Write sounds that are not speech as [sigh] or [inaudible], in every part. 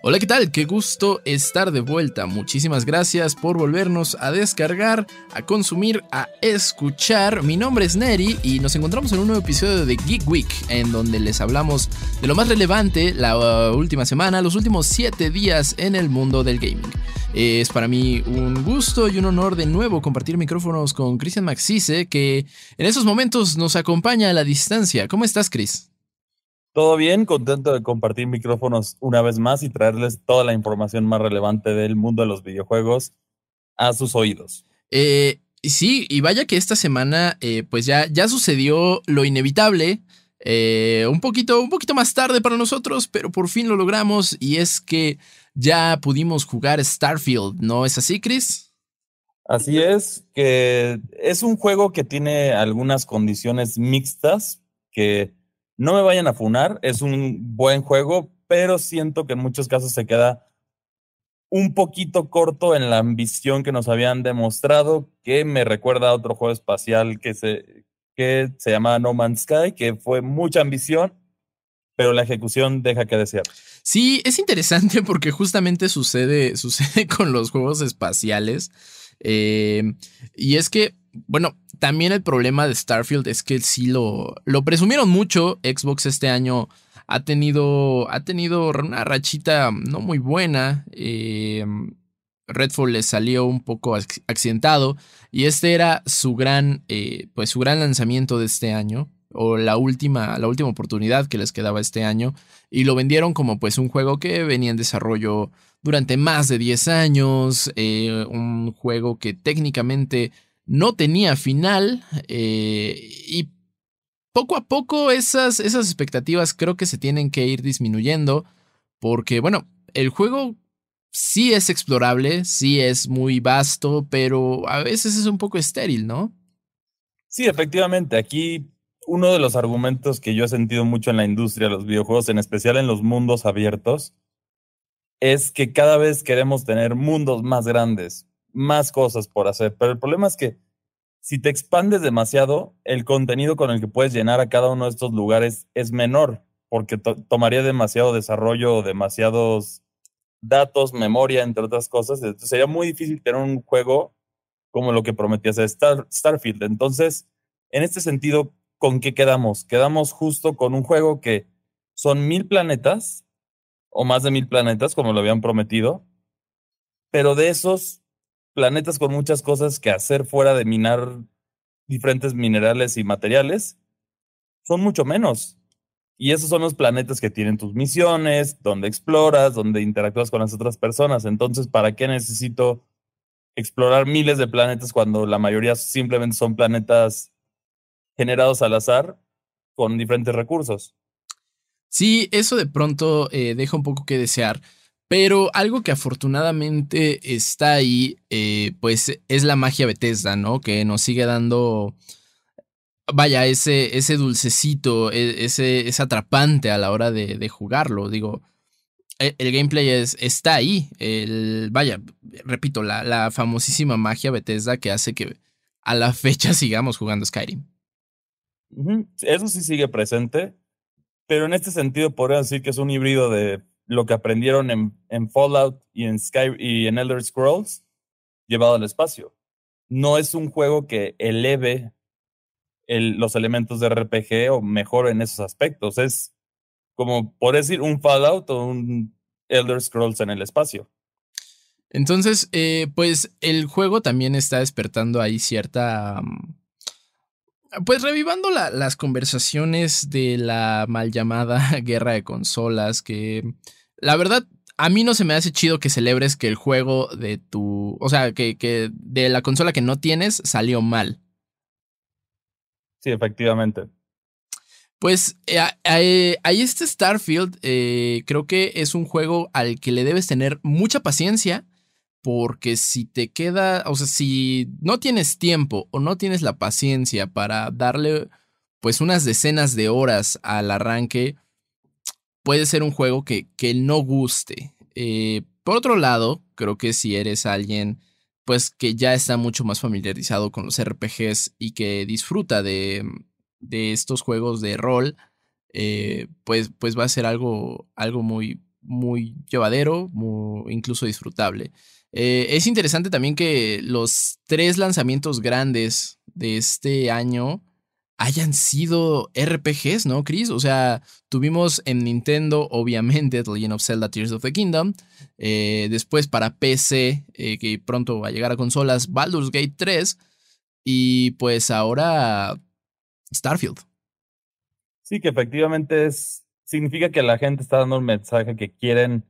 Hola, ¿qué tal? Qué gusto estar de vuelta. Muchísimas gracias por volvernos a descargar, a consumir, a escuchar. Mi nombre es Neri y nos encontramos en un nuevo episodio de Geek Week, en donde les hablamos de lo más relevante la última semana, los últimos 7 días en el mundo del gaming. Es para mí un gusto y un honor de nuevo compartir micrófonos con Christian Maxise, que en esos momentos nos acompaña a la distancia. ¿Cómo estás, Chris? Todo bien, contento de compartir micrófonos una vez más y traerles toda la información más relevante del mundo de los videojuegos a sus oídos. Eh, sí, y vaya que esta semana eh, pues ya, ya sucedió lo inevitable. Eh, un, poquito, un poquito más tarde para nosotros, pero por fin lo logramos y es que ya pudimos jugar Starfield, ¿no es así, Chris? Así es, que es un juego que tiene algunas condiciones mixtas que no me vayan a funar, es un buen juego, pero siento que en muchos casos se queda un poquito corto en la ambición que nos habían demostrado, que me recuerda a otro juego espacial que se, que se llama No Man's Sky, que fue mucha ambición, pero la ejecución deja que desear. Sí, es interesante porque justamente sucede, [laughs] sucede con los juegos espaciales. Eh, y es que bueno, también el problema de Starfield es que sí lo, lo presumieron mucho. Xbox este año ha tenido, ha tenido una rachita no muy buena. Eh, Redfall le salió un poco accidentado y este era su gran, eh, pues su gran lanzamiento de este año o la última, la última oportunidad que les quedaba este año y lo vendieron como pues un juego que venía en desarrollo durante más de 10 años, eh, un juego que técnicamente no tenía final eh, y poco a poco esas, esas expectativas creo que se tienen que ir disminuyendo porque, bueno, el juego sí es explorable, sí es muy vasto, pero a veces es un poco estéril, ¿no? Sí, efectivamente. Aquí uno de los argumentos que yo he sentido mucho en la industria de los videojuegos, en especial en los mundos abiertos, es que cada vez queremos tener mundos más grandes, más cosas por hacer. Pero el problema es que si te expandes demasiado, el contenido con el que puedes llenar a cada uno de estos lugares es menor, porque tomaría demasiado desarrollo, demasiados datos, memoria, entre otras cosas. Entonces sería muy difícil tener un juego como lo que prometía hacer Starfield. Entonces, en este sentido, ¿con qué quedamos? Quedamos justo con un juego que son mil planetas, o más de mil planetas, como lo habían prometido, pero de esos planetas con muchas cosas que hacer fuera de minar diferentes minerales y materiales, son mucho menos. Y esos son los planetas que tienen tus misiones, donde exploras, donde interactúas con las otras personas. Entonces, ¿para qué necesito explorar miles de planetas cuando la mayoría simplemente son planetas generados al azar con diferentes recursos? Sí, eso de pronto eh, deja un poco que desear. Pero algo que afortunadamente está ahí, eh, pues es la magia Bethesda, ¿no? Que nos sigue dando, vaya, ese, ese dulcecito, e, ese, es atrapante a la hora de, jugarlo. Digo, e, el, gameplay es, está ahí. El, vaya, repito, la, la famosísima magia Bethesda que hace que a la fecha [laughs] sigamos jugando Skyrim. Eso sí sigue presente, pero en este sentido podría decir que es un híbrido de lo que aprendieron en, Fallout y en Sky y en Elder Scrolls llevado al espacio. No es un juego que eleve los elementos de RPG o mejore en esos aspectos. Es como, por decir, un Fallout o un Elder Scrolls en el espacio. Entonces, eh, pues el juego también está despertando ahí cierta... Mm, pues revivando las conversaciones de la mal llamada [laughs] guerra de consolas que la verdad, a mí no se me hace chido que celebres que el juego de tu. O sea, que, que de la consola que no tienes salió mal. Sí, efectivamente. Pues eh, ahí este Starfield eh, creo que es un juego al que le debes tener mucha paciencia porque si te queda, o sea, si no tienes tiempo o no tienes la paciencia para darle pues unas decenas de horas al arranque, puede ser un juego que, que no guste. Eh, por otro lado, creo que si eres alguien pues que ya está mucho más familiarizado con los RPGs y que disfruta de, de estos juegos de rol, eh, pues, pues va a ser algo, algo muy, muy llevadero, muy, incluso disfrutable. Eh, es interesante también que los tres lanzamientos grandes de este año hayan sido RPGs, ¿no, Chris? O sea, tuvimos en Nintendo, obviamente, The Legend of Zelda Tears of the Kingdom. Eh, después para PC, eh, que pronto va a llegar a consolas, Baldur's Gate 3. Y pues ahora Starfield. Sí, que efectivamente es. Significa que la gente está dando un mensaje que quieren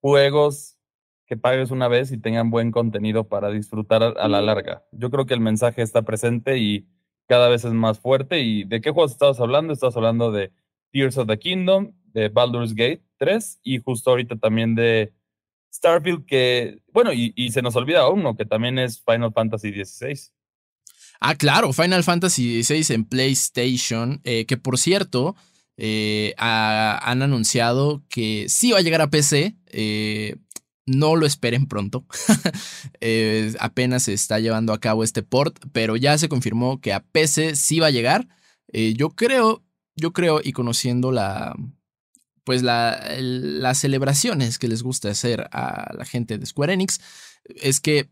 juegos que pagues una vez y tengan buen contenido para disfrutar a la larga. Yo creo que el mensaje está presente y cada vez es más fuerte. ¿Y de qué juegos estabas hablando? Estabas hablando de Tears of the Kingdom, de Baldur's Gate 3 y justo ahorita también de Starfield, que, bueno, y, se nos olvida uno, que también es Final Fantasy XVI. Ah, claro, Final Fantasy XVI en PlayStation, eh, que por cierto, eh, han anunciado que sí va a llegar a PC. Eh, no lo esperen pronto. [laughs] Eh, apenas se está llevando a cabo este port, pero ya se confirmó que a PC sí va a llegar. Eh, yo creo, yo creo, y conociendo la. Pues la, las celebraciones que les gusta hacer a la gente de Square Enix, es que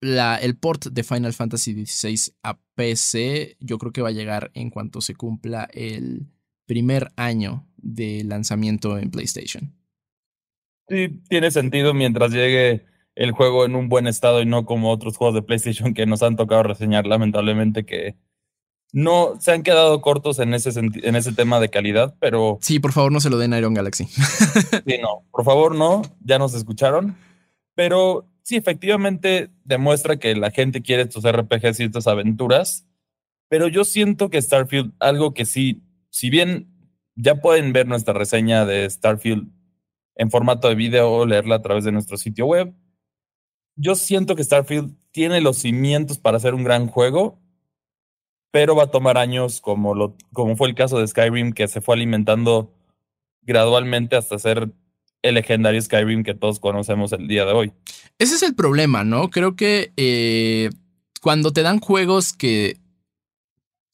el port de Final Fantasy XVI a PC, yo creo que va a llegar en cuanto se cumpla el primer año de lanzamiento en PlayStation sí tiene sentido mientras llegue el juego en un buen estado y no como otros juegos de PlayStation que nos han tocado reseñar lamentablemente que no se han quedado cortos en ese en ese tema de calidad, pero Sí, por favor, no se lo den a Iron Galaxy. [laughs] sí, no, por favor, no, ya nos escucharon, pero sí efectivamente demuestra que la gente quiere estos RPGs y estas aventuras, pero yo siento que Starfield algo que sí, si bien ya pueden ver nuestra reseña de Starfield en formato de video o leerla a través de nuestro sitio web. Yo siento que Starfield tiene los cimientos para hacer un gran juego, pero va a tomar años como, lo, como fue el caso de Skyrim, que se fue alimentando gradualmente hasta ser el legendario Skyrim que todos conocemos el día de hoy. Ese es el problema, ¿no? Creo que eh, cuando te dan juegos que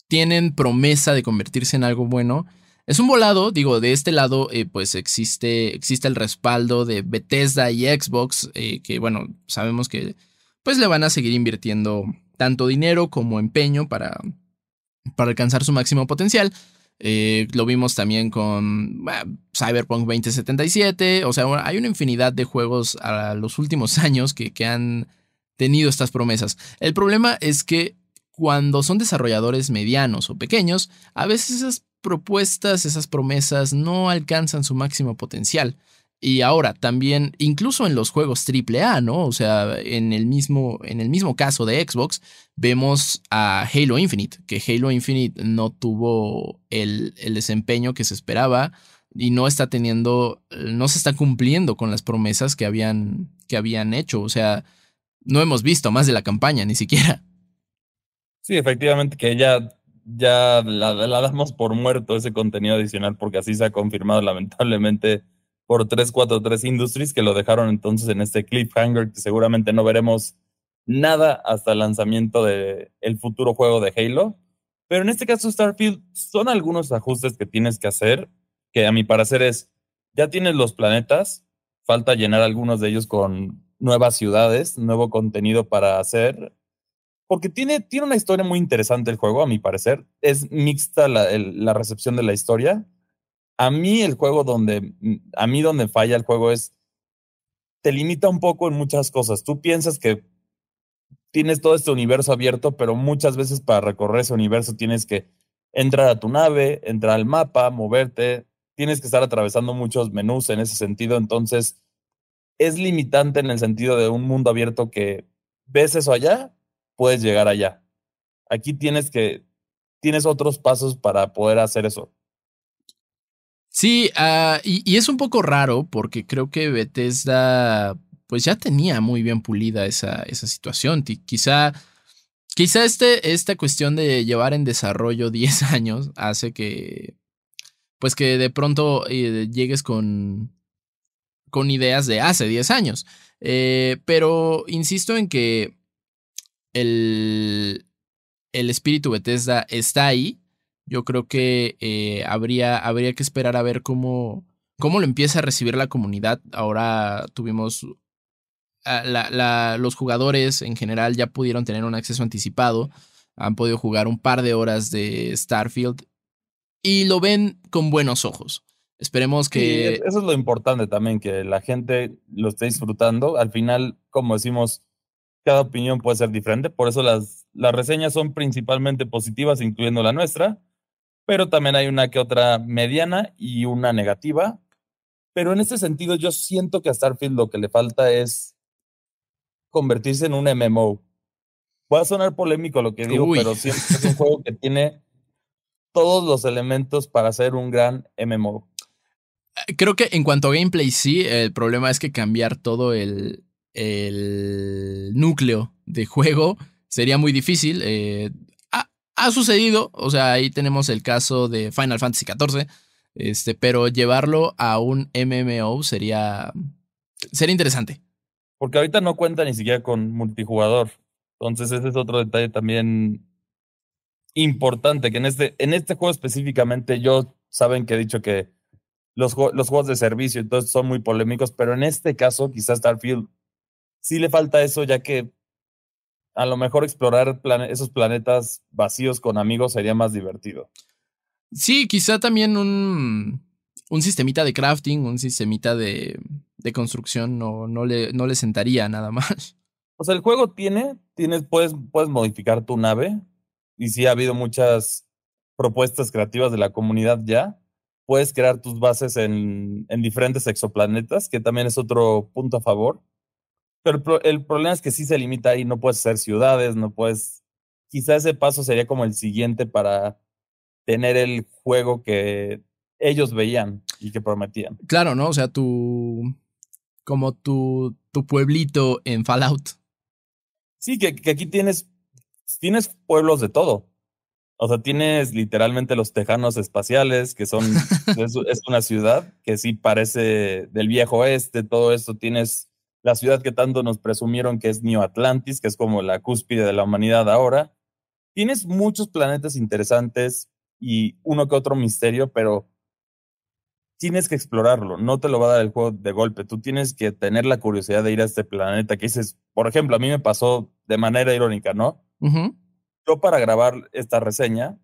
tienen promesa de convertirse en algo bueno, es un volado, digo, de este lado eh, pues existe, existe el respaldo de Bethesda y Xbox, eh, que bueno, sabemos que pues le van a seguir invirtiendo tanto dinero como empeño para, para alcanzar su máximo potencial. Eh, lo vimos también con Cyberpunk 2077. O sea, hay una infinidad de juegos a los últimos [laughs] años que, que han tenido estas promesas. El problema es que cuando son desarrolladores medianos o pequeños, a veces esas propuestas, esas promesas no alcanzan su máximo potencial. Y ahora también, incluso en los juegos AAA, ¿no? O sea, en el mismo, en el mismo caso de Xbox, vemos a Halo Infinite, que Halo Infinite no tuvo el, el desempeño que se esperaba y no está teniendo, no se está cumpliendo con las promesas que habían, que habían hecho. O sea, no hemos visto más de la campaña, ni siquiera. Sí, efectivamente, que ya ya la, damos por muerto ese contenido adicional porque así se ha confirmado lamentablemente por 343 Industries que lo dejaron entonces en este cliffhanger que seguramente no veremos nada hasta el lanzamiento de el futuro juego de Halo. Pero en este caso Starfield son algunos ajustes que tienes que hacer que a mi parecer es ya tienes los planetas, falta llenar algunos de ellos con nuevas ciudades, nuevo contenido para hacer porque tiene, tiene una historia muy interesante el juego, a mi parecer. Es mixta la, la recepción de la historia. A mí el juego donde, a mí donde falla el juego es, te limita un poco en muchas cosas. Tú piensas que tienes todo este universo abierto, pero muchas veces para recorrer ese universo tienes que entrar a tu nave, entrar al mapa, moverte, tienes que estar atravesando muchos menús en ese sentido, entonces es limitante en el sentido de un mundo abierto que ves eso allá puedes llegar allá. Aquí tienes que, tienes otros pasos para poder hacer eso. Sí, ah, y, es un poco raro porque creo que Bethesda pues ya tenía muy bien pulida esa, esa situación. Quizá, quizá este, esta cuestión de llevar en desarrollo [laughs] 10 años hace que pues que de pronto eh, llegues con, con ideas de hace 10 años. Eh, pero insisto en que el, el espíritu Bethesda está ahí. Yo creo que eh, habría, habría que esperar a ver cómo, cómo lo empieza a recibir la comunidad. Ahora tuvimos los jugadores en general ya pudieron tener un acceso anticipado, han podido jugar un par de horas de Starfield y lo ven con buenos ojos. Esperemos que... eso es lo importante también, que la gente lo esté disfrutando. Al final, como decimos, cada opinión puede ser diferente, por eso las, las reseñas son principalmente positivas, incluyendo la nuestra, pero también hay una que otra mediana y una negativa. Pero en este sentido, yo siento que a Starfield lo que le falta es convertirse en un MMO. Va a sonar polémico lo que digo, pero que es un juego que tiene todos los elementos para ser un gran MMO. Creo que en cuanto a gameplay, sí, el problema es que cambiar todo el, el núcleo de juego sería muy difícil. Eh, ha, sucedido, o sea, ahí tenemos el caso de Final Fantasy XIV, este, pero llevarlo a un MMO sería, sería interesante. Porque ahorita no cuenta ni siquiera con multijugador. Entonces ese es otro detalle también importante, que en este, en este juego específicamente, yo saben que he dicho que los, los juegos de servicio entonces son muy polémicos, pero en este caso quizás Starfield sí le falta eso, ya que a lo mejor explorar esos planetas vacíos con amigos sería más divertido. Sí, quizá también un, un sistemita de crafting, un sistemita de, de construcción no, no, le, no le sentaría nada más. [laughs] O sea, el juego tiene, tienes, puedes, puedes modificar tu nave y sí ha habido muchas propuestas creativas de la comunidad ya. Puedes crear tus bases en, en diferentes exoplanetas, que también es otro punto a favor. Pero el, problema es que sí se limita ahí, no puedes hacer ciudades, no puedes... Quizá ese paso sería como el siguiente para tener el juego que ellos veían y que prometían. Claro, ¿no? O sea, tu, como tu, tu pueblito en Fallout. Sí, que, aquí tienes, tienes pueblos de todo. O sea, tienes literalmente los tejanos espaciales, que son, [laughs] es, una ciudad que sí parece del viejo oeste, todo esto. Tienes la ciudad que tanto nos presumieron que es New Atlantis, que es como la cúspide de la humanidad ahora. Tienes muchos planetas interesantes y uno que otro misterio, pero tienes que explorarlo, no te lo va a dar el juego de golpe, tú tienes que tener la curiosidad de ir a este planeta que dices, por ejemplo, a mí me pasó de manera irónica, ¿no? Yo para grabar esta reseña,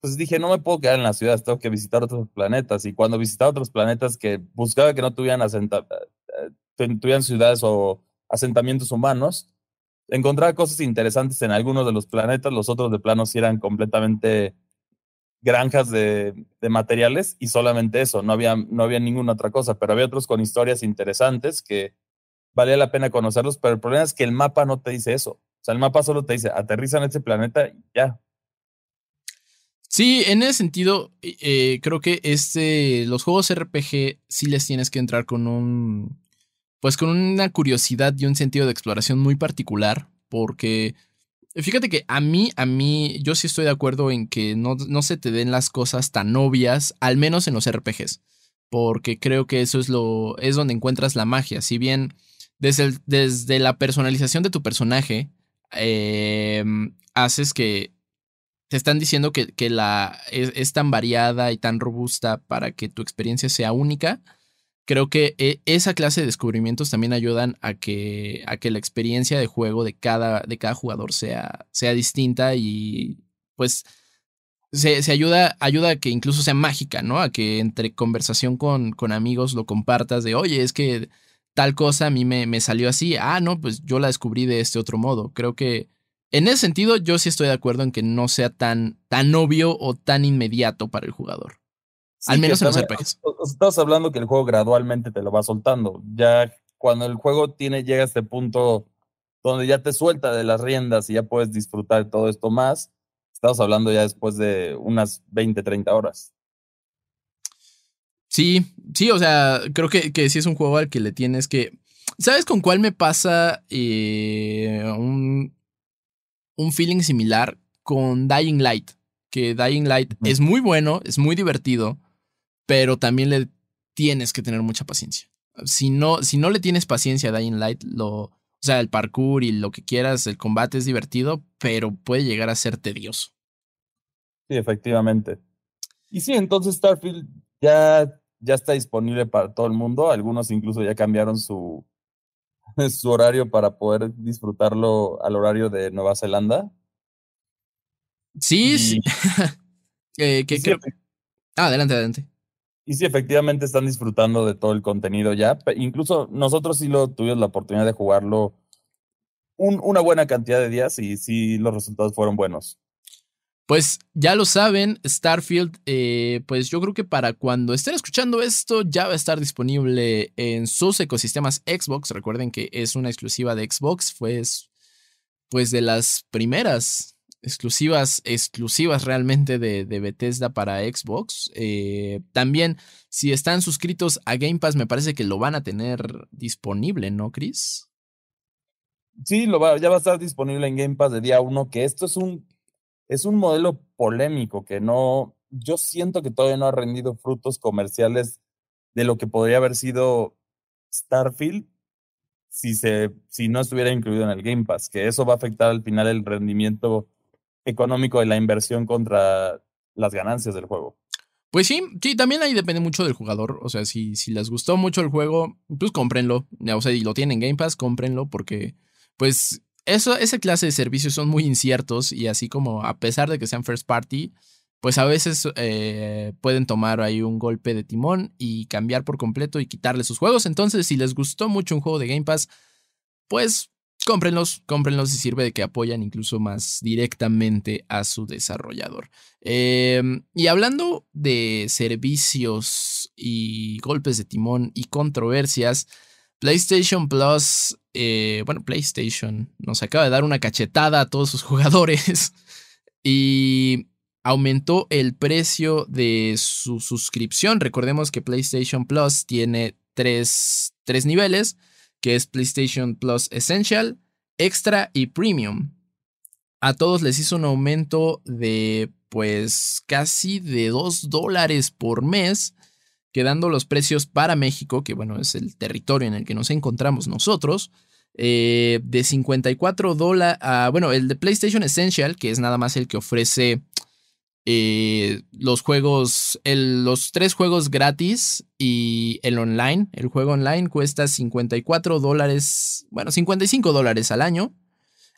pues dije, no me puedo quedar en la ciudad, tengo que visitar otros planetas. Y cuando visitaba otros planetas que buscaba que no tuvieran, eh, tuvieran ciudades o asentamientos humanos, encontraba cosas interesantes en algunos de los planetas, los otros de plano sí eran completamente granjas de, materiales y solamente eso, no había, no había ninguna otra cosa, pero había otros con historias interesantes que valía la pena conocerlos, pero el problema es que el mapa no te dice eso. O sea, el mapa solo te dice, aterriza en este planeta y ya. Sí, en ese sentido, eh, creo que este, los juegos RPG sí les tienes que entrar con un, pues con una curiosidad y un sentido de exploración muy particular, porque Fíjate que a mí, a mí, yo sí estoy de acuerdo en que no, no se te den las cosas tan obvias, al menos en los RPGs, porque creo que eso es lo, es donde encuentras la magia. Si bien desde, desde la personalización de tu personaje, em, haces que te están diciendo que, que la, es, tan variada y tan robusta para que tu experiencia sea única creo que eh, esa clase de descubrimientos también ayudan a que, a que la experiencia de juego de cada, de cada jugador sea, sea distinta y pues se, ayuda, ayuda a que incluso sea mágica, ¿no? A que entre conversación con, con amigos lo compartas de, oye, es que tal cosa a mí me, me salió así, ah, no, pues yo la descubrí de este otro modo. Creo que en ese sentido yo sí estoy de acuerdo en que no sea tan, tan obvio o tan inmediato para el jugador. Al menos en los RPGs. Estás hablando que el juego gradualmente te lo va soltando. Ya cuando el juego tiene, llega a este punto donde ya te suelta de las riendas y ya puedes disfrutar todo esto más, estamos hablando ya después de unas 20, 30 horas. Sí, sí, o sea, creo que, que sí es un juego al que le tienes que. ¿Sabes con cuál me pasa eh, un, un feeling similar? Con Dying Light. Que Dying Light es muy bueno, es muy divertido pero también le tienes que tener mucha paciencia. Si no, si no le tienes paciencia a Dying Light, lo, o sea, el parkour y lo que quieras, el combate es divertido, pero puede llegar a ser tedioso. Sí, efectivamente. Y sí, entonces Starfield ya, ya está disponible para todo el mundo. Algunos incluso ya cambiaron su, [laughs] su horario para poder disfrutarlo al horario de Nueva Zelanda. Sí, sí. [laughs] Eh, ah, adelante, adelante. Y sí, efectivamente están disfrutando de todo el contenido ya. Incluso nosotros sí lo tuvimos la oportunidad de jugarlo una buena cantidad de días y sí los resultados fueron buenos. Pues ya lo saben, Starfield, eh, pues yo creo que para cuando estén escuchando esto ya va a estar disponible en sus ecosistemas Xbox. Recuerden que es una exclusiva de Xbox, fue pues de las primeras exclusivas, exclusivas realmente de, de Bethesda para Xbox. Eh, también, si están suscritos a Game Pass, me parece que lo van a tener disponible, ¿no, Chris? Sí, lo va, ya va a estar disponible en Game Pass de día uno, que esto es un es un modelo polémico que no, yo siento que todavía no ha rendido frutos comerciales de lo que podría haber sido Starfield si, se, si no estuviera incluido en el Game Pass, que eso va a afectar al final el rendimiento económico de la inversión contra las ganancias del juego. Pues sí, sí, también ahí depende mucho del jugador. O sea, si, si les gustó mucho el juego, pues cómprenlo. O sea, y lo tienen en Game Pass, cómprenlo porque, pues, eso, esa clase de servicios son muy inciertos y así como a pesar de que sean first party, pues a veces eh, pueden tomar ahí un golpe de timón y cambiar por completo y quitarle sus juegos. Entonces, si les gustó mucho un juego de Game Pass, pues cómprenlos, cómprenlos y sirve de que apoyan incluso más directamente a su desarrollador. Em, y hablando de servicios y golpes de timón y controversias, PlayStation Plus, eh, bueno, PlayStation nos acaba de dar una cachetada a todos sus [laughs] jugadores y aumentó el precio de su suscripción. Recordemos que PlayStation Plus tiene tres, tres niveles, que es PlayStation Plus Essential, Extra y Premium. A todos les hizo un aumento de pues casi de 2 dólares por mes quedando los precios para México, que bueno, es el territorio en el que nos encontramos nosotros, eh, de 54 dólares, bueno, el de PlayStation Essential, que es nada más el que ofrece eh, los juegos, los tres juegos gratis y el online. El juego online cuesta 54 dólares, bueno, 55 dólares al año.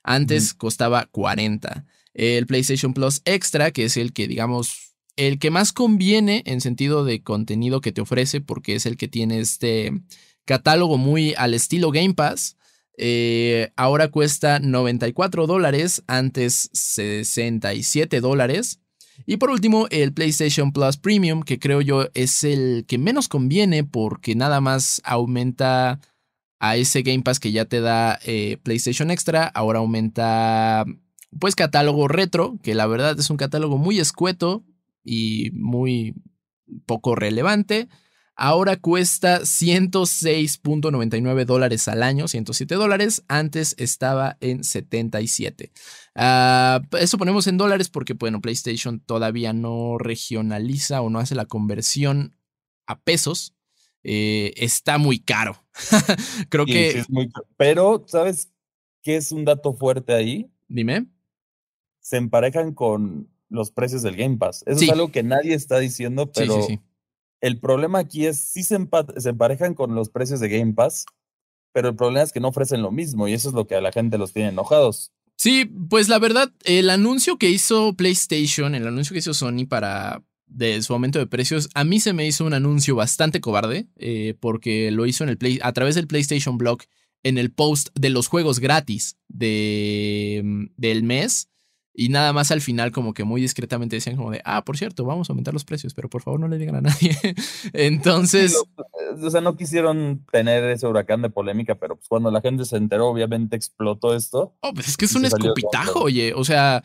Antes costaba 40. El PlayStation Plus Extra, que es el que digamos el que más conviene en sentido de contenido que te ofrece, porque es el que tiene este catálogo muy al estilo Game Pass. Eh, ahora cuesta 94 dólares, antes 67 dólares. Y por último, el PlayStation Plus Premium, que creo yo es el que menos conviene porque nada más aumenta a ese Game Pass que ya te da eh, PlayStation Extra. Ahora aumenta pues catálogo retro, que la verdad es un catálogo muy escueto, y muy poco relevante. Ahora cuesta 106.99 dólares al año, 107 dólares. Antes estaba en 77. Ah, eso ponemos en dólares porque, bueno, PlayStation todavía no regionaliza o no hace la conversión a pesos. Eh, está muy caro. [laughs] Creo que. Pero, ¿sabes qué es un dato fuerte ahí? Dime. Se emparejan con los precios del Game Pass. Eso es algo que nadie está diciendo, pero el problema aquí es, sí se, se emparejan con los precios de Game Pass, pero el problema es que no ofrecen lo mismo y eso es lo que a la gente los tiene enojados. Sí, pues la verdad, el anuncio que hizo PlayStation, el anuncio que hizo Sony para de su aumento de precios, a mí se me hizo un anuncio bastante cobarde, eh, porque lo hizo en el play, a través del PlayStation Blog en el post de los juegos gratis de, mm, del mes. Y nada más al final como que muy discretamente decían como de, ah, por cierto, vamos a aumentar los precios, pero por favor no le digan a nadie. [laughs] Entonces... O sea, no quisieron tener ese huracán de polémica, pero pues cuando la gente se enteró, obviamente explotó esto. Oh, pues es que es un escupitajo, oye. O sea,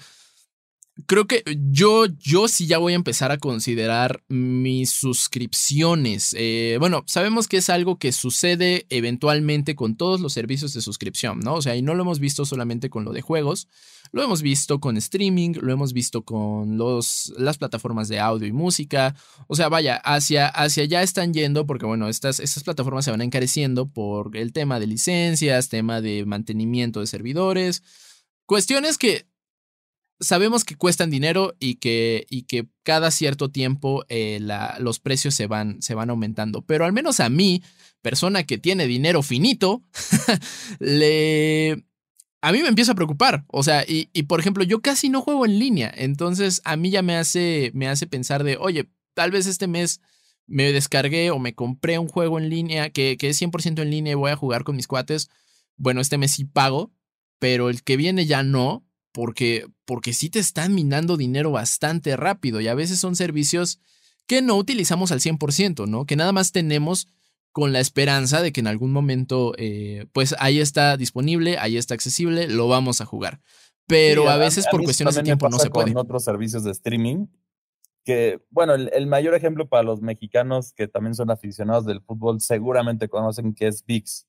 Creo que yo, yo sí ya voy a empezar a considerar mis suscripciones. Eh, bueno, sabemos que es algo que sucede eventualmente con todos los servicios de suscripción, ¿no? O sea, y no lo hemos visto solamente con lo de juegos, lo hemos visto con streaming, lo hemos visto con los, las plataformas de audio y música. O sea, vaya, hacia, hacia allá están yendo porque, bueno, estas, estas plataformas se van encareciendo por el tema de licencias, tema de mantenimiento de servidores. Cuestiones que sabemos que cuestan dinero y que, y que cada cierto tiempo eh, los precios se van, se van aumentando. Pero al menos a mí, persona que tiene dinero finito, [laughs] le... A mí me empieza a preocupar. O sea, y, y, por ejemplo, yo casi no juego en línea. Entonces a mí ya me hace, me hace pensar de, oye, tal vez este mes me descargué o me compré un juego en línea que, que es 100% en línea y voy a jugar con mis cuates. Bueno, este mes sí pago, pero el que viene ya no porque, porque sí te están minando dinero bastante rápido y a veces son servicios que no utilizamos al 100%, ¿no? Que nada más tenemos con la esperanza de que en algún momento, eh, pues ahí está disponible, ahí está accesible, lo vamos a jugar. Pero a, veces por cuestiones de tiempo no se puede. Con otros servicios de streaming, que, bueno, el, mayor ejemplo para los mexicanos que también son aficionados del fútbol seguramente conocen que es VIX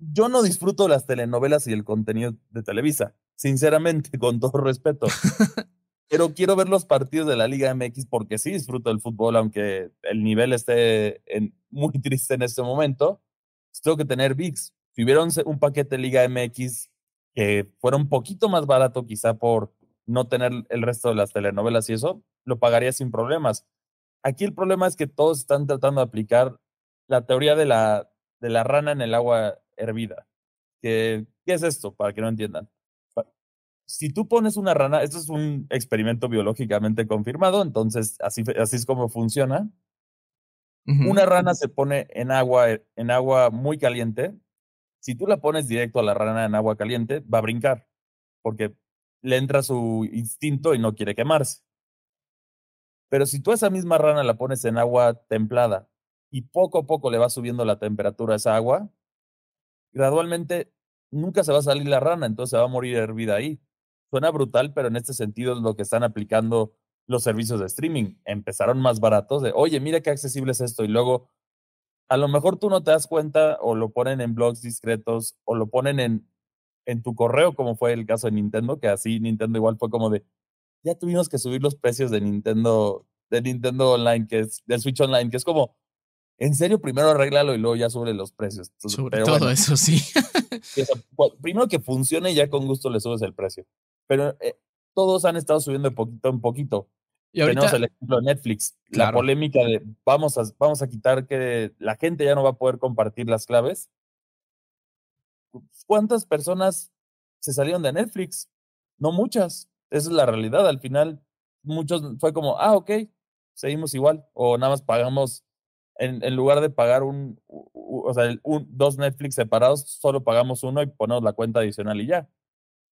yo no disfruto las telenovelas y el contenido de Televisa, sinceramente, [laughs] con todo respeto. Pero quiero ver los partidos de la Liga MX porque sí disfruto el fútbol, aunque el nivel esté [laughs] muy triste en este momento. Pues tengo que tener VIX. Si hubiera un, paquete Liga MX que fuera un poquito más barato, quizá por no tener el resto de las telenovelas y eso, lo pagaría sin problemas. Aquí el problema es que todos están tratando de aplicar la teoría de la, de la rana en el agua hervida. ¿Qué, ¿Qué es esto? Para que no entiendan. Si tú pones una rana, esto es un experimento biológicamente confirmado, entonces así, así es como funciona. Una rana se pone en agua, en agua muy caliente. Si tú la pones directo a la rana en agua caliente, va a brincar, porque le entra su instinto y no quiere quemarse. Pero si tú a esa misma rana la pones en agua templada y poco a poco le va subiendo la temperatura a esa agua, gradualmente nunca se va a salir la rana, entonces se va a morir hervida ahí. Suena brutal, pero en este sentido es lo que están aplicando los servicios de streaming. Empezaron más baratos de, oye, mira qué accesible es esto, y luego a lo mejor tú no te das cuenta o lo ponen en blogs discretos o lo ponen en, en tu correo, como fue el caso de Nintendo, que así Nintendo igual fue como de, ya tuvimos que subir los precios de Nintendo, de Nintendo Online, que es, del Switch Online, que es como, en serio, primero arréglalo y luego ya sobre los precios. sobre todo eso, sí. [laughs] primero que funcione y ya con gusto le subes el precio. Pero eh, todos han estado subiendo de poquito en poquito. Y ahorita, Tenemos el ejemplo de Netflix, la polémica de vamos a, vamos a quitar que la gente ya no va a poder compartir las claves. ¿Cuántas personas se salieron de Netflix? No muchas. Esa es la realidad. Al final, muchos fue como, ah, ok, seguimos igual. O nada más pagamos en, lugar de pagar un, o sea, un, dos Netflix separados, solo pagamos uno y ponemos la cuenta adicional y ya.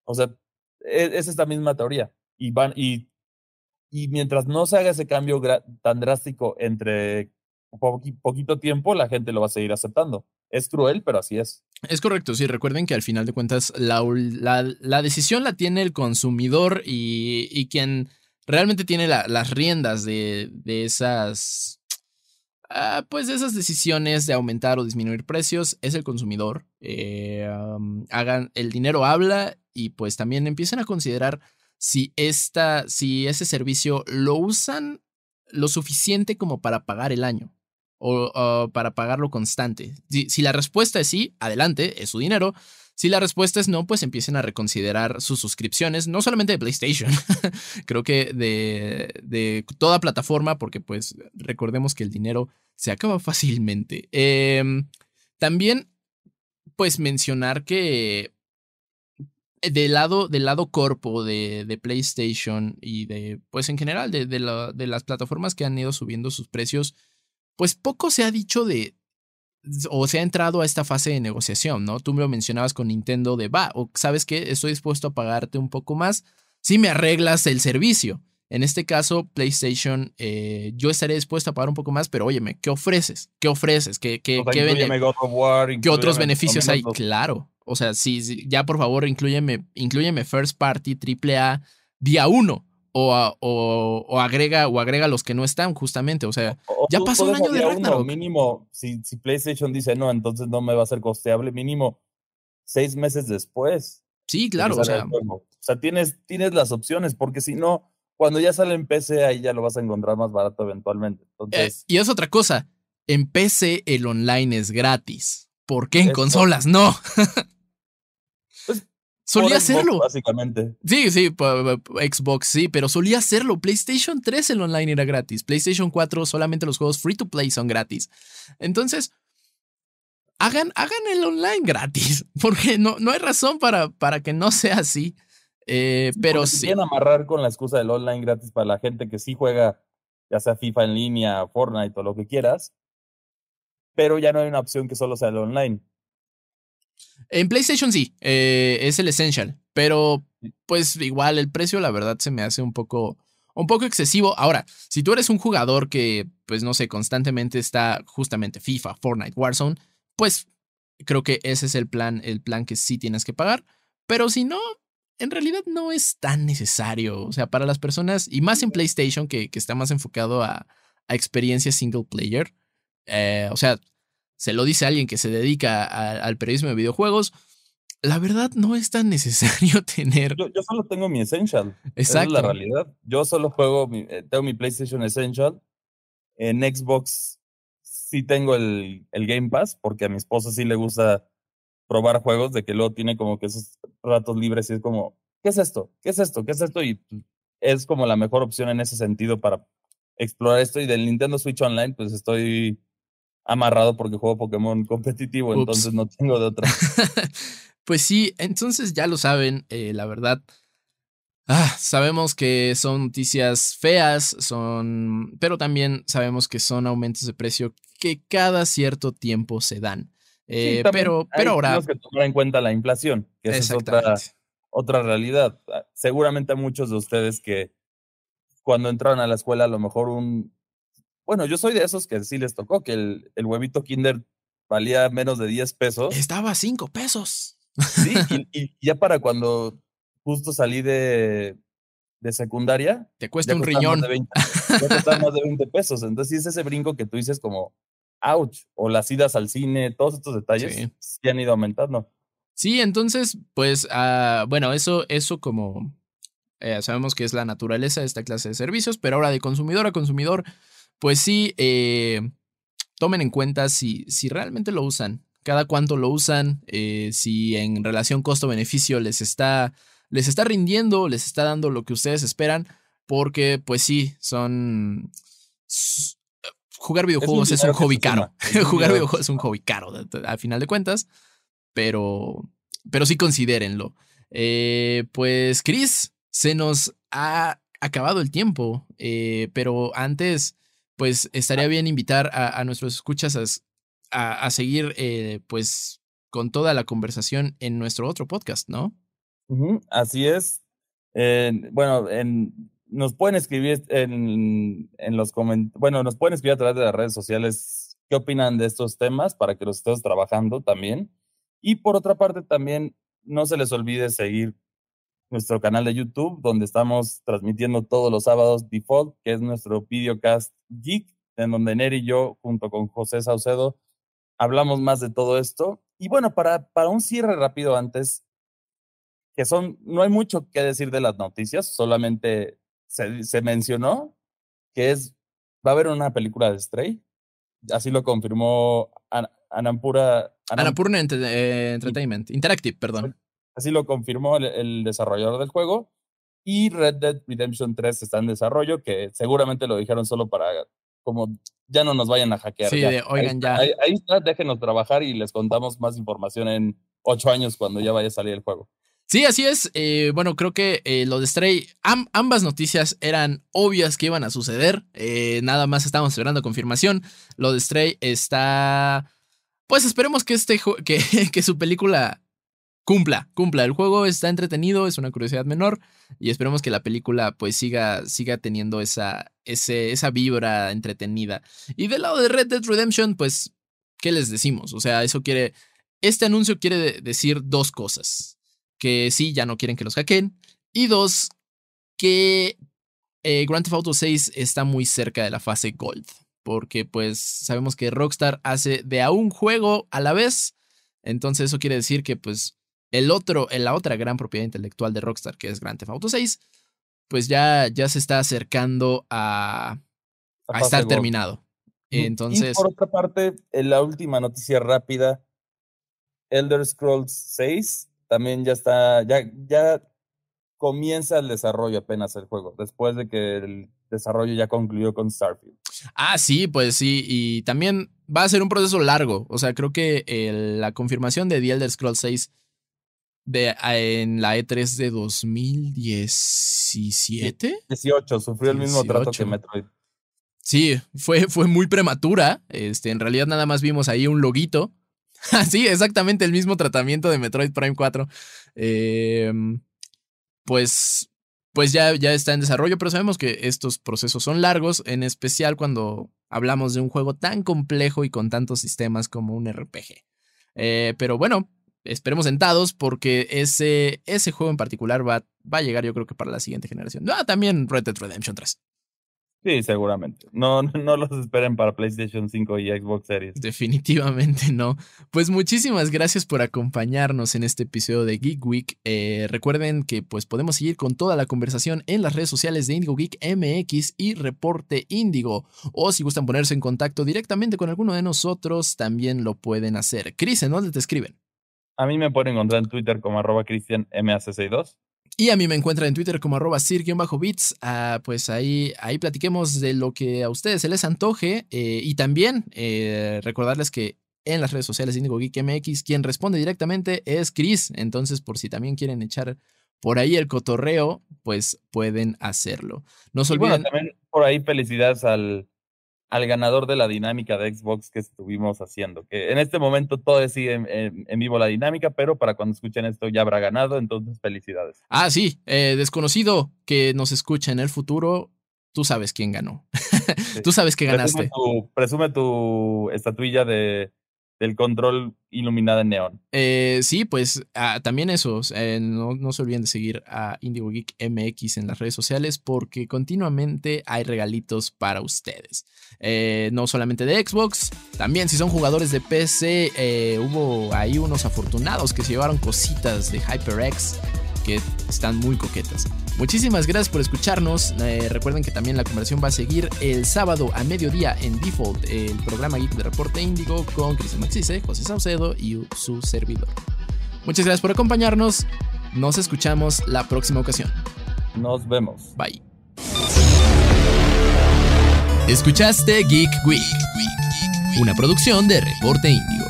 O sea, e, es, esta misma teoría. Y van, y, y mientras no se haga ese cambio tan drástico entre poquito tiempo, la gente lo va a seguir aceptando. Es cruel, pero así es. Es correcto, sí. Recuerden que al final de cuentas la, la, decisión la tiene el consumidor y, y quien realmente tiene las riendas de, de esas Ah, pues esas decisiones de aumentar o disminuir precios es el consumidor. Eh, hagan, el dinero habla y pues también empiecen a considerar si, esta, si ese servicio lo usan lo suficiente como para pagar el año o, para pagarlo constante. Si la respuesta es sí, adelante, es su dinero. Si la respuesta es no, pues empiecen a reconsiderar sus suscripciones, no solamente de PlayStation, [laughs] creo que de, de, toda plataforma, porque pues recordemos que el dinero se acaba [laughs] fácilmente. Em, también, pues mencionar que del lado, del lado corpo de, de PlayStation y de, pues en general, de, de las plataformas que han ido subiendo sus precios, pues poco se ha dicho de, o se ha entrado a esta fase de negociación, ¿no? Tú me lo mencionabas con Nintendo de, va, o sabes que estoy dispuesto a pagarte un poco más si me arreglas el servicio. En este caso, PlayStation, eh, yo estaré dispuesto a pagar un poco más, pero óyeme, ¿qué ofreces? ¿Qué ofreces? ¿Qué, qué, qué, otros beneficios hay? Claro. O sea, sí, ya por favor, incluyeme, incluyeme First Party, AAA, día uno. O, o, agrega o agrega los que no están justamente, o sea, ya pasó un año de Ragnarok. mínimo, si, si PlayStation dice no, entonces no me va a ser costeable, mínimo seis meses después. Sí, claro, o sea, o sea, tienes, tienes las opciones, porque si no, cuando ya sale en PC, ahí ya lo vas a encontrar más barato eventualmente. Eh, y es otra cosa, en PC el online es gratis. ¿Por qué en consolas no? [laughs] Solía hacerlo. Básicamente. Sí, sí, Xbox sí, pero solía hacerlo. PlayStation 3 el online era gratis. PlayStation 4 solamente los juegos free to play son gratis. Entonces, hagan, hagan el online gratis, [laughs] porque no, no hay razón para, para que no sea así. Eh, pero sí. quieren amarrar con la excusa del online gratis para la gente que sí juega, ya sea FIFA en línea, Fortnite o lo que quieras, pero ya no hay una opción que solo sea el online. En PlayStation sí, eh, es el Essential, pero pues igual el precio la verdad se me hace un poco, un poco excesivo. Ahora, si tú eres un jugador que, pues no sé, constantemente está justamente FIFA, Fortnite, Warzone, pues creo que ese es el plan, el plan que sí tienes que pagar. Pero si no, en realidad no es tan necesario. O sea, para las personas, y más en PlayStation, que, que está más enfocado a, a experiencia single player. Eh, o sea, se lo dice alguien que se dedica al periodismo de videojuegos. La verdad no es tan necesario [laughs] tener. Yo, solo tengo mi Essential. Exacto. es la realidad. Yo solo juego, eh, tengo mi PlayStation Essential. En Xbox sí tengo el, el Game Pass, porque a mi esposa sí le gusta probar juegos, de que luego tiene como que esos ratos libres y es como, ¿qué es esto? ¿Qué es esto? ¿Qué es esto? Y es como la mejor opción en ese sentido para explorar esto. Y del Nintendo Switch Online, pues estoy amarrado porque juego Pokémon competitivo, entonces no tengo de otra. [laughs] pues sí, entonces ya lo saben, eh, la verdad. Ah, sabemos que son noticias feas, son, pero también sabemos que son aumentos de precio que cada cierto tiempo se dan. Eh, pero, pero ahora. Tenemos que tomar en cuenta la inflación, que esa es otra, otra realidad. Ah, seguramente a muchos de ustedes que cuando entraron a la escuela, a lo mejor un, bueno, yo soy de esos que sí les tocó, que el, el huevito Kinder valía menos de 10 pesos. Estaba a 5 pesos. Sí, [laughs] y, ya para cuando justo salí de, de secundaria. Te cuesta un riñón. Más de 20, ya más de 20 pesos. Entonces, sí es ese brinco que tú dices como, ouch, o las idas al cine, todos estos detalles sí, han ido aumentando. Sí, entonces, pues, uh, bueno, eso, eso como eh, sabemos que es la naturaleza de esta clase de servicios, pero ahora de consumidor a consumidor pues sí, eh, tomen en cuenta si, si realmente lo usan, cada cuánto lo usan, eh, si en relación costo-beneficio les está, les está rindiendo, les está dando lo que ustedes esperan, porque pues sí, son... Jugar videojuegos es un, [laughs] hobby caro. Jugar videojuegos es un hobby caro, al final de cuentas, pero, pero sí considérenlo. Eh, pues, Chris, se nos ha acabado el tiempo, pero antes pues estaría bien invitar a, nuestros escuchas a, seguir eh, pues con toda la conversación en nuestro otro podcast, ¿no? así es. bueno, en, nos pueden escribir en, en los comentarios, bueno, nos pueden escribir a través de las redes sociales qué opinan de estos temas para que los estemos trabajando también. Y por otra parte, también no se les olvide seguir nuestro canal de YouTube, donde estamos transmitiendo todos los sábados Default, que es nuestro videocast geek, en donde Neri y yo, junto con José Saucedo, hablamos más de todo esto. Y bueno, para, para un cierre rápido antes, que son, no hay mucho que decir de las noticias, solamente se, se mencionó que es, va a haber una película de Stray, así lo confirmó Anampura. Anampurna eh, Entertainment, Interactive, perdón. Así lo confirmó el, desarrollador del juego. Y Red Dead Redemption 3 está en desarrollo, que seguramente lo dijeron solo para como ya no nos vayan a hackear. Sí, oigan ya. Ahí, está, déjenos trabajar y les contamos más información en ocho años cuando ya vaya a salir el juego. Sí, así es. Eh, bueno, creo que eh, lo de Stray, ambas noticias eran obvias que iban a suceder. Eh, nada más estamos esperando confirmación. Lo de Stray está. Pues esperemos que, este, que, [laughs] que su película cumpla, cumpla. El juego está entretenido, es una curiosidad menor y esperemos que la película pues siga, siga teniendo esa, ese, esa vibra entretenida. Y del lado de Red Dead Redemption, pues, ¿qué les decimos? O sea, eso quiere... este anuncio quiere decir dos cosas. Que sí, ya no quieren que los hackeen. Y dos, que eh, Grand Theft Auto 6 está muy cerca de la fase Gold. Porque pues sabemos que Rockstar hace de a un juego a la vez. Entonces eso quiere decir que pues el otro, la otra gran propiedad intelectual de Rockstar, que es Grand Theft Auto 6, pues ya, ya se está acercando a, a estar terminado. Entonces. Y por otra parte, en la última noticia rápida, Elder Scrolls 6 también ya está, ya, ya comienza el desarrollo apenas el juego, después de que el desarrollo ya concluyó con Starfield. Ah, sí, pues sí, y también va a ser un proceso largo, o sea, creo que la confirmación de The Elder Scrolls 6 de, en la E3 de 2017. 18, sufrió el mismo trato que Metroid. Sí, fue, fue muy prematura. Este, en realidad nada más vimos ahí un loguito. [laughs] sí, exactamente el mismo tratamiento de Metroid Prime 4. Em, pues, pues ya, ya está en desarrollo, pero sabemos que estos procesos son largos, en especial cuando hablamos de un juego tan complejo y con tantos sistemas como un RPG. Eh, pero bueno, esperemos sentados porque ese, ese juego en particular va, va a llegar yo creo que para la siguiente generación. Ah, también Red Dead Redemption 3. Sí, seguramente. No, no los esperen para PlayStation 5 y Xbox Series. Definitivamente no. Pues muchísimas gracias por acompañarnos en este episodio de Geek Week. Eh, recuerden que pues podemos seguir con toda la conversación en las redes sociales de Indigo Geek MX y Reporte Indigo. O si gustan ponerse en contacto directamente con alguno de nosotros, también lo pueden hacer. Cris, ¿en dónde te escriben? A mí me pueden encontrar en Twitter como arroba cristianmac62. Y a mí me encuentran en Twitter como arroba sir-bits. Ah, pues ahí, ahí platiquemos de lo que a ustedes se les antoje. Eh, y también eh, recordarles que en las redes sociales de Indigo Geek MX, quien responde directamente es Chris. Entonces, por si también quieren echar por ahí el cotorreo, pues pueden hacerlo. No se olviden. Bueno, también por ahí felicidades al, al ganador de la dinámica de Xbox que estuvimos haciendo. Que en este momento todo sigue en, vivo la dinámica, pero para cuando escuchen esto ya habrá ganado, entonces felicidades. Ah, sí, eh, desconocido que nos escucha en el futuro, tú sabes quién ganó. [laughs] tú sabes que ganaste. presume tu estatuilla de del control iluminada en neón. Eh, sí, pues ah, también eso. no, se olviden de seguir a Indigo Geek MX en las redes sociales porque continuamente hay regalitos para ustedes. Eh, no solamente de Xbox, también si son jugadores de PC, eh, hubo ahí unos afortunados que se llevaron cositas de HyperX que están muy coquetas. Muchísimas gracias por escucharnos. Eh, recuerden que también la conversación va a seguir el sábado a mediodía en Default, el programa Geek de Reporte Índigo con Cristian Maxice, José Saucedo y su servidor. Muchas gracias por acompañarnos. Nos escuchamos la próxima ocasión. Nos vemos. Bye. Escuchaste Geek Week, una producción de Reporte Índigo.